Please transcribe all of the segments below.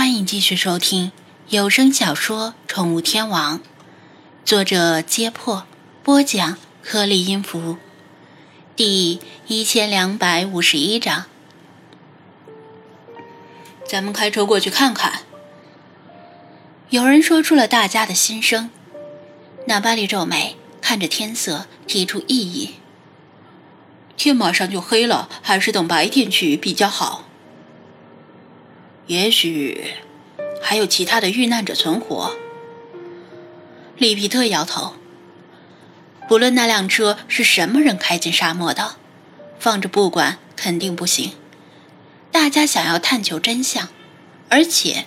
欢迎继续收听有声小说《宠物天王》，作者：揭破，播讲：颗粒音符，第一千两百五十一章。咱们开车过去看看。有人说出了大家的心声。纳巴利皱眉，看着天色，提出异议：“天马上就黑了，还是等白天去比较好。”也许还有其他的遇难者存活。里皮特摇头。不论那辆车是什么人开进沙漠的，放着不管肯定不行。大家想要探求真相，而且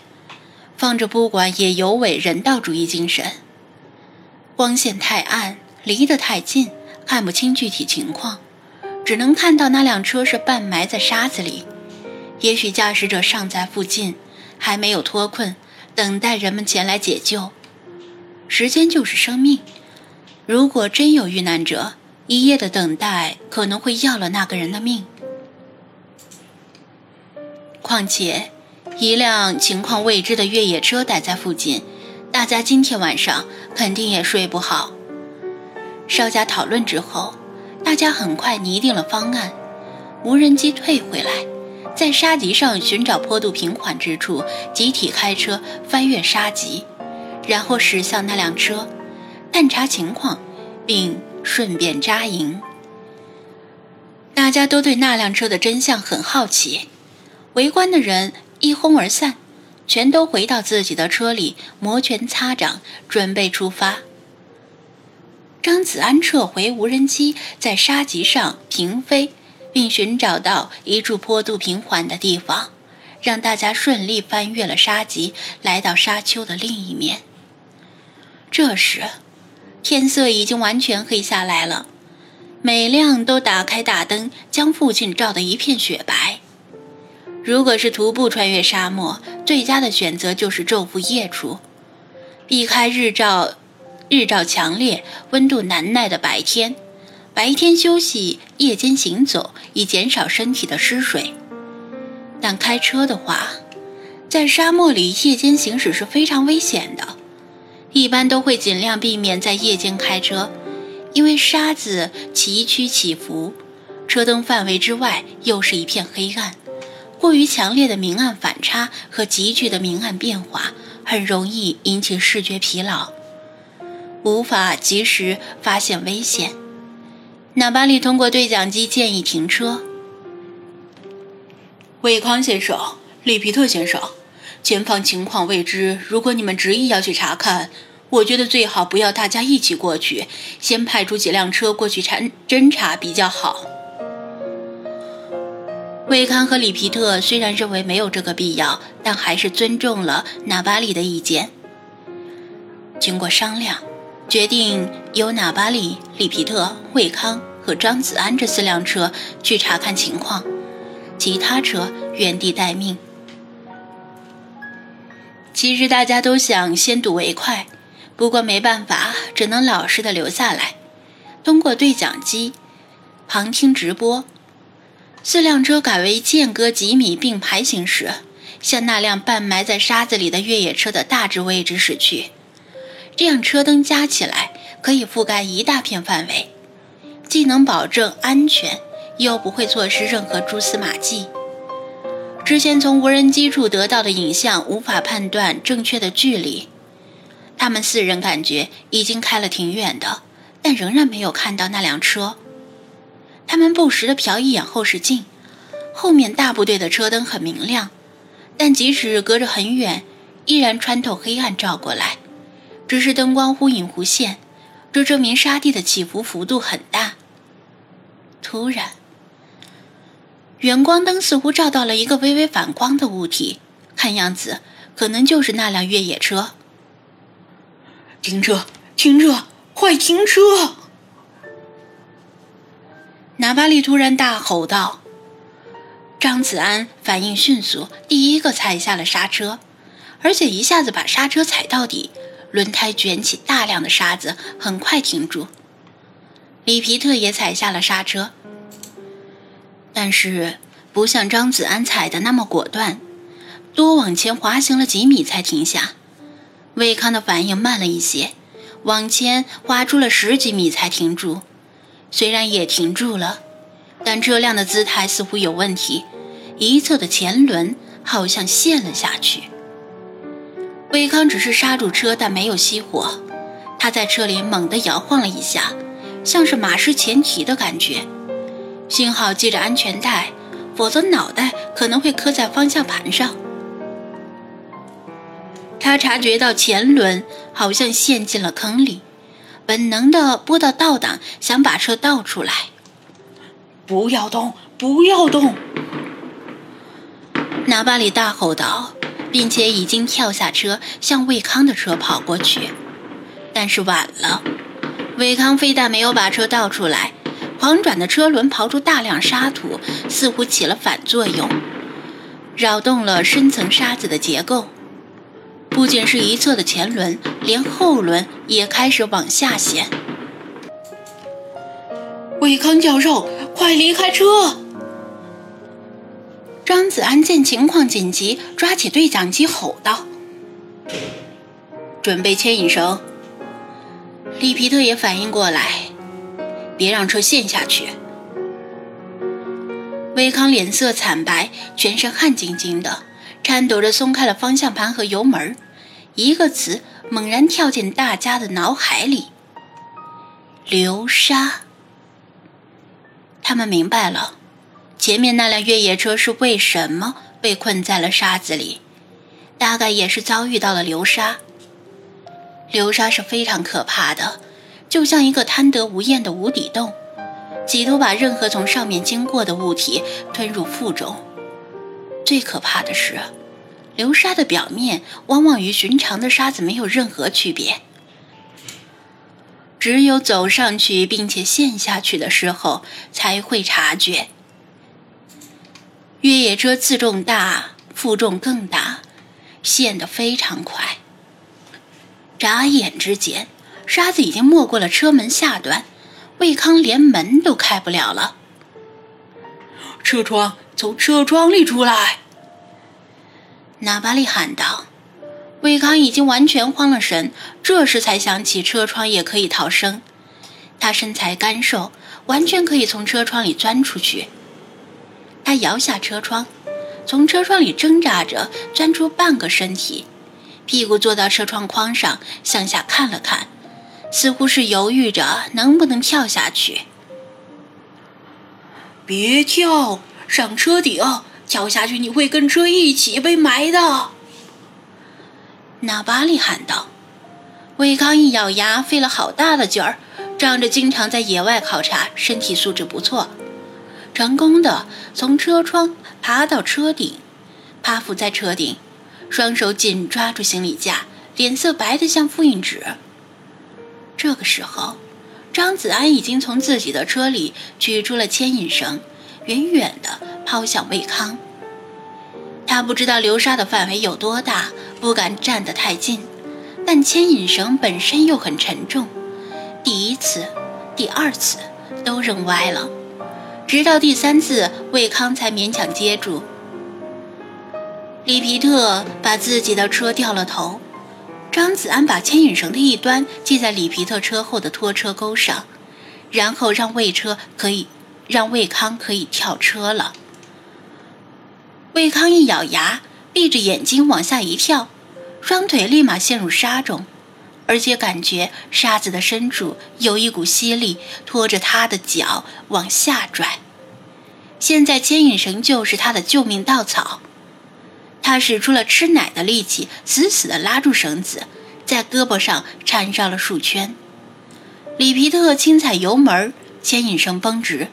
放着不管也有违人道主义精神。光线太暗，离得太近，看不清具体情况，只能看到那辆车是半埋在沙子里。也许驾驶者尚在附近，还没有脱困，等待人们前来解救。时间就是生命，如果真有遇难者，一夜的等待可能会要了那个人的命。况且，一辆情况未知的越野车待在附近，大家今天晚上肯定也睡不好。稍加讨论之后，大家很快拟定了方案：无人机退回来。在沙棘上寻找坡度平缓之处，集体开车翻越沙棘，然后驶向那辆车，探查情况，并顺便扎营。大家都对那辆车的真相很好奇。围观的人一哄而散，全都回到自己的车里，摩拳擦掌，准备出发。张子安撤回无人机，在沙棘上平飞。并寻找到一处坡度平缓的地方，让大家顺利翻越了沙棘，来到沙丘的另一面。这时，天色已经完全黑下来了，每辆都打开大灯，将附近照得一片雪白。如果是徒步穿越沙漠，最佳的选择就是昼伏夜出，避开日照、日照强烈、温度难耐的白天。白天休息，夜间行走，以减少身体的失水。但开车的话，在沙漠里夜间行驶是非常危险的，一般都会尽量避免在夜间开车，因为沙子崎岖起伏，车灯范围之外又是一片黑暗，过于强烈的明暗反差和急剧的明暗变化，很容易引起视觉疲劳，无法及时发现危险。纳巴利通过对讲机建议停车。韦康先生、里皮特先生，前方情况未知，如果你们执意要去查看，我觉得最好不要大家一起过去，先派出几辆车过去查侦查比较好。韦康和里皮特虽然认为没有这个必要，但还是尊重了纳巴利的意见。经过商量。决定由纳巴里、里皮特、惠康和张子安这四辆车去查看情况，其他车原地待命。其实大家都想先睹为快，不过没办法，只能老实的留下来，通过对讲机旁听直播。四辆车改为间隔几米并排行驶，向那辆半埋在沙子里的越野车的大致位置驶去。这样车灯加起来可以覆盖一大片范围，既能保证安全，又不会错失任何蛛丝马迹。之前从无人机处得到的影像无法判断正确的距离，他们四人感觉已经开了挺远的，但仍然没有看到那辆车。他们不时地瞟一眼后视镜，后面大部队的车灯很明亮，但即使隔着很远，依然穿透黑暗照过来。只是灯光忽隐忽现，这证明沙地的起伏幅度很大。突然，远光灯似乎照到了一个微微反光的物体，看样子可能就是那辆越野车。停车！停车！快停车！纳巴利突然大吼道。张子安反应迅速，第一个踩下了刹车，而且一下子把刹车踩到底。轮胎卷起大量的沙子，很快停住。里皮特也踩下了刹车，但是不像张子安踩的那么果断。多往前滑行了几米才停下。魏康的反应慢了一些，往前滑出了十几米才停住。虽然也停住了，但车辆的姿态似乎有问题，一侧的前轮好像陷了下去。威康只是刹住车，但没有熄火。他在车里猛地摇晃了一下，像是马失前蹄的感觉。幸好系着安全带，否则脑袋可能会磕在方向盘上。他察觉到前轮好像陷进了坑里，本能地拨到倒档，想把车倒出来。不要动！不要动！纳巴里大吼道。并且已经跳下车，向魏康的车跑过去，但是晚了。魏康非但没有把车倒出来，狂转的车轮刨出大量沙土，似乎起了反作用，扰动了深层沙子的结构。不仅是一侧的前轮，连后轮也开始往下陷。魏康教授，快离开车！张子安见情况紧急，抓起对讲机吼道：“准备牵引绳。”里皮特也反应过来，别让车陷下去。威康脸色惨白，全身汗津津的，颤抖着松开了方向盘和油门，一个词猛然跳进大家的脑海里：流沙。他们明白了。前面那辆越野车是为什么被困在了沙子里？大概也是遭遇到了流沙。流沙是非常可怕的，就像一个贪得无厌的无底洞，企图把任何从上面经过的物体吞入腹中。最可怕的是，流沙的表面往往与寻常的沙子没有任何区别，只有走上去并且陷下去的时候才会察觉。越野车自重大，负重更大，陷得非常快。眨眼之间，沙子已经没过了车门下端，魏康连门都开不了了。车窗，从车窗里出来！纳巴利喊道。魏康已经完全慌了神，这时才想起车窗也可以逃生。他身材干瘦，完全可以从车窗里钻出去。他摇下车窗，从车窗里挣扎着钻出半个身体，屁股坐到车窗框上，向下看了看，似乎是犹豫着能不能跳下去。别跳，上车顶，跳下去你会跟车一起被埋的。纳巴利喊道。威康一咬牙，费了好大的劲儿，仗着经常在野外考察，身体素质不错。成功的从车窗爬到车顶，趴伏在车顶，双手紧抓住行李架，脸色白得像复印纸。这个时候，张子安已经从自己的车里取出了牵引绳，远远地抛向魏康。他不知道流沙的范围有多大，不敢站得太近，但牵引绳本身又很沉重，第一次、第二次都扔歪了。直到第三次，魏康才勉强接住。里皮特把自己的车掉了头，张子安把牵引绳的一端系在里皮特车后的拖车钩上，然后让魏车可以让魏康可以跳车了。魏康一咬牙，闭着眼睛往下一跳，双腿立马陷入沙中。而且感觉沙子的深处有一股吸力拖着他的脚往下拽。现在牵引绳就是他的救命稻草。他使出了吃奶的力气，死死地拉住绳子，在胳膊上缠上了数圈。里皮特轻踩油门，牵引绳绷直，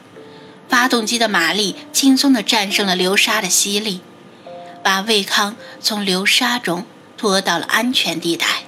发动机的马力轻松地战胜了流沙的吸力，把魏康从流沙中拖到了安全地带。